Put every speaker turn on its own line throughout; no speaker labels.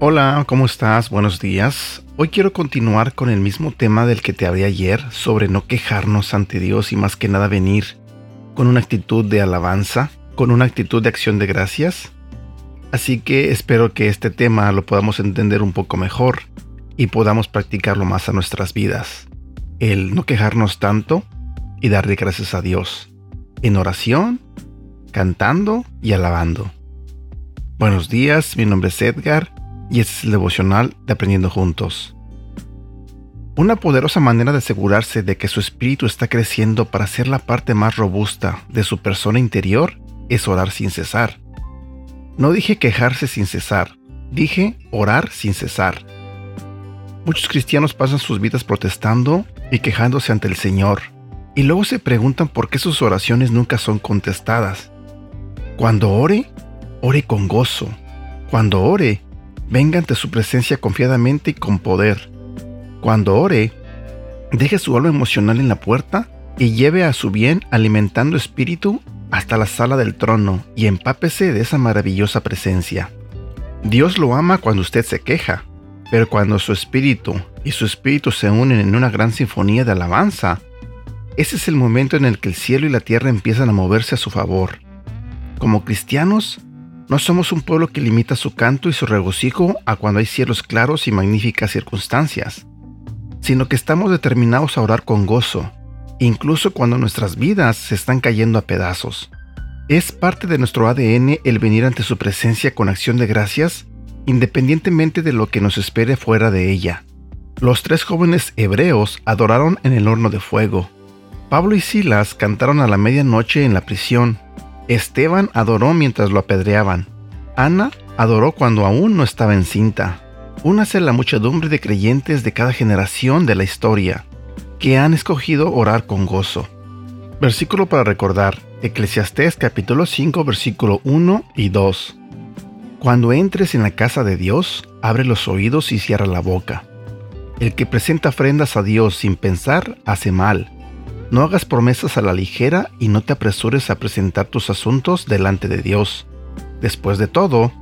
Hola, ¿cómo estás? Buenos días. Hoy quiero continuar con el mismo tema del que te hablé ayer sobre no quejarnos ante Dios y más que nada venir con una actitud de alabanza, con una actitud de acción de gracias. Así que espero que este tema lo podamos entender un poco mejor y podamos practicarlo más a nuestras vidas. El no quejarnos tanto y darle gracias a Dios en oración, cantando y alabando. Buenos días, mi nombre es Edgar y es el devocional de Aprendiendo Juntos. Una poderosa manera de asegurarse de que su espíritu está creciendo para ser la parte más robusta de su persona interior es orar sin cesar. No dije quejarse sin cesar, dije orar sin cesar. Muchos cristianos pasan sus vidas protestando y quejándose ante el Señor, y luego se preguntan por qué sus oraciones nunca son contestadas. Cuando ore, ore con gozo. Cuando ore, venga ante su presencia confiadamente y con poder. Cuando ore, deje su alma emocional en la puerta y lleve a su bien alimentando espíritu hasta la sala del trono y empápese de esa maravillosa presencia. Dios lo ama cuando usted se queja, pero cuando su espíritu y su espíritu se unen en una gran sinfonía de alabanza, ese es el momento en el que el cielo y la tierra empiezan a moverse a su favor. Como cristianos, no somos un pueblo que limita su canto y su regocijo a cuando hay cielos claros y magníficas circunstancias, sino que estamos determinados a orar con gozo, incluso cuando nuestras vidas se están cayendo a pedazos. Es parte de nuestro ADN el venir ante su presencia con acción de gracias, independientemente de lo que nos espere fuera de ella. Los tres jóvenes hebreos adoraron en el horno de fuego. Pablo y Silas cantaron a la medianoche en la prisión Esteban adoró mientras lo apedreaban. Ana adoró cuando aún no estaba encinta. Únase la muchedumbre de creyentes de cada generación de la historia, que han escogido orar con gozo. Versículo para recordar, Eclesiastés capítulo 5 versículo 1 y 2. Cuando entres en la casa de Dios, abre los oídos y cierra la boca. El que presenta ofrendas a Dios sin pensar hace mal no hagas promesas a la ligera y no te apresures a presentar tus asuntos delante de Dios. Después de todo,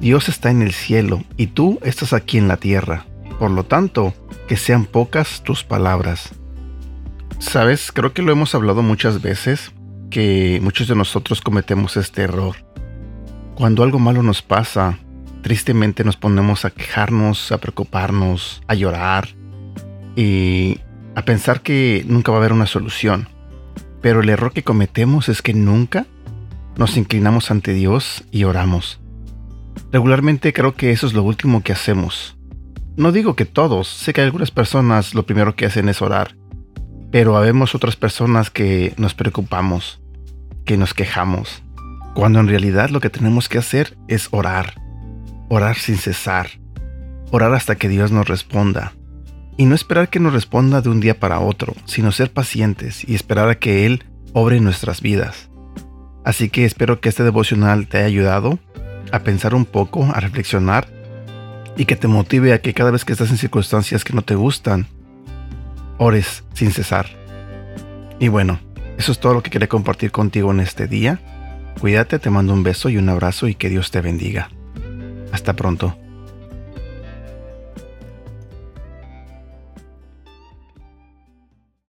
Dios está en el cielo y tú estás aquí en la tierra. Por lo tanto, que sean pocas tus palabras. Sabes, creo que lo hemos hablado muchas veces, que muchos de nosotros cometemos este error. Cuando algo malo nos pasa, tristemente nos ponemos a quejarnos, a preocuparnos, a llorar. Y a pensar que nunca va a haber una solución. Pero el error que cometemos es que nunca nos inclinamos ante Dios y oramos. Regularmente creo que eso es lo último que hacemos. No digo que todos, sé que algunas personas lo primero que hacen es orar, pero habemos otras personas que nos preocupamos, que nos quejamos, cuando en realidad lo que tenemos que hacer es orar, orar sin cesar, orar hasta que Dios nos responda y no esperar que nos responda de un día para otro, sino ser pacientes y esperar a que Él obre nuestras vidas. Así que espero que este devocional te haya ayudado a pensar un poco, a reflexionar y que te motive a que cada vez que estás en circunstancias que no te gustan, ores sin cesar. Y bueno, eso es todo lo que quería compartir contigo en este día. Cuídate, te mando un beso y un abrazo y que Dios te bendiga. Hasta pronto.